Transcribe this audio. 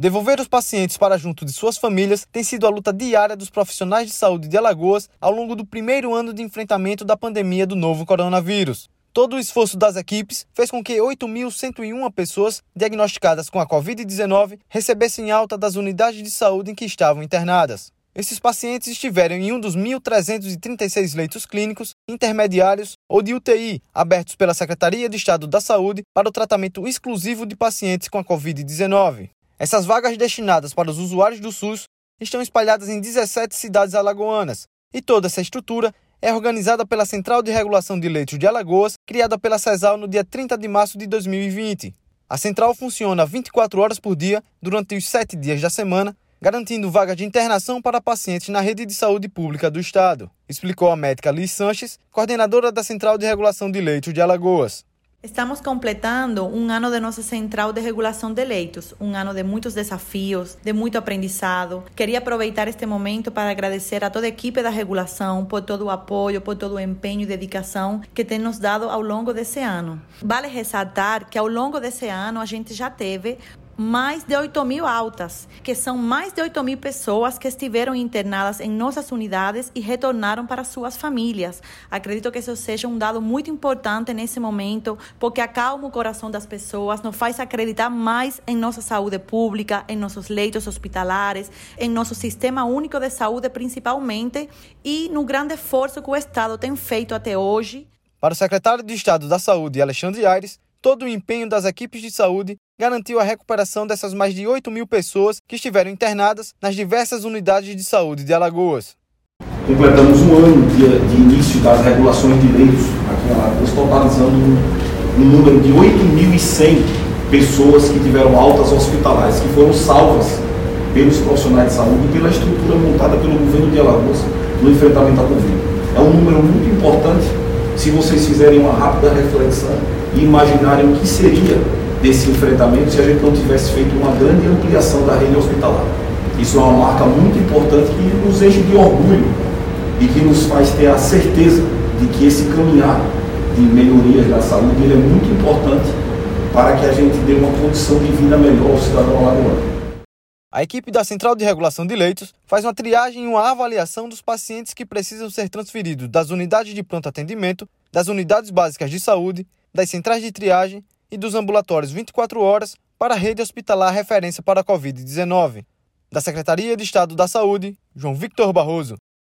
Devolver os pacientes para junto de suas famílias tem sido a luta diária dos profissionais de saúde de Alagoas ao longo do primeiro ano de enfrentamento da pandemia do novo coronavírus. Todo o esforço das equipes fez com que 8.101 pessoas diagnosticadas com a Covid-19 recebessem alta das unidades de saúde em que estavam internadas. Esses pacientes estiveram em um dos 1.336 leitos clínicos, intermediários ou de UTI, abertos pela Secretaria de Estado da Saúde para o tratamento exclusivo de pacientes com a Covid-19. Essas vagas destinadas para os usuários do SUS estão espalhadas em 17 cidades alagoanas, e toda essa estrutura é organizada pela Central de Regulação de Leitos de Alagoas, criada pela CESAL no dia 30 de março de 2020. A central funciona 24 horas por dia durante os sete dias da semana, garantindo vagas de internação para pacientes na rede de saúde pública do Estado, explicou a médica Liz Sanches, coordenadora da Central de Regulação de Leitos de Alagoas. Estamos completando um ano de nossa central de regulação de leitos, um ano de muitos desafios, de muito aprendizado. Queria aproveitar este momento para agradecer a toda a equipe da regulação por todo o apoio, por todo o empenho e dedicação que tem nos dado ao longo desse ano. Vale ressaltar que ao longo desse ano a gente já teve mais de 8 mil altas, que são mais de 8 mil pessoas que estiveram internadas em nossas unidades e retornaram para suas famílias. Acredito que isso seja um dado muito importante nesse momento, porque acalma o coração das pessoas, nos faz acreditar mais em nossa saúde pública, em nossos leitos hospitalares, em nosso sistema único de saúde principalmente e no grande esforço que o Estado tem feito até hoje. Para o secretário de Estado da Saúde, Alexandre Aires, todo o empenho das equipes de saúde garantiu a recuperação dessas mais de 8 mil pessoas que estiveram internadas nas diversas unidades de saúde de Alagoas. Completamos um ano de, de início das regulações de leitos aqui em Alagoas, totalizando um, um número de 8.100 pessoas que tiveram altas hospitalares, que foram salvas pelos profissionais de saúde e pela estrutura montada pelo governo de Alagoas no enfrentamento à Covid. É um número muito importante se vocês fizerem uma rápida reflexão e imaginarem o que seria desse enfrentamento se a gente não tivesse feito uma grande ampliação da rede hospitalar. Isso é uma marca muito importante que nos enche de orgulho e que nos faz ter a certeza de que esse caminhar de melhorias da saúde ele é muito importante para que a gente dê uma condição de vida melhor ao cidadão alagoano. A equipe da Central de Regulação de Leitos faz uma triagem e uma avaliação dos pacientes que precisam ser transferidos das unidades de pronto atendimento, das unidades básicas de saúde, das centrais de triagem e dos ambulatórios 24 horas para a rede hospitalar referência para a Covid-19. Da Secretaria de Estado da Saúde, João Victor Barroso.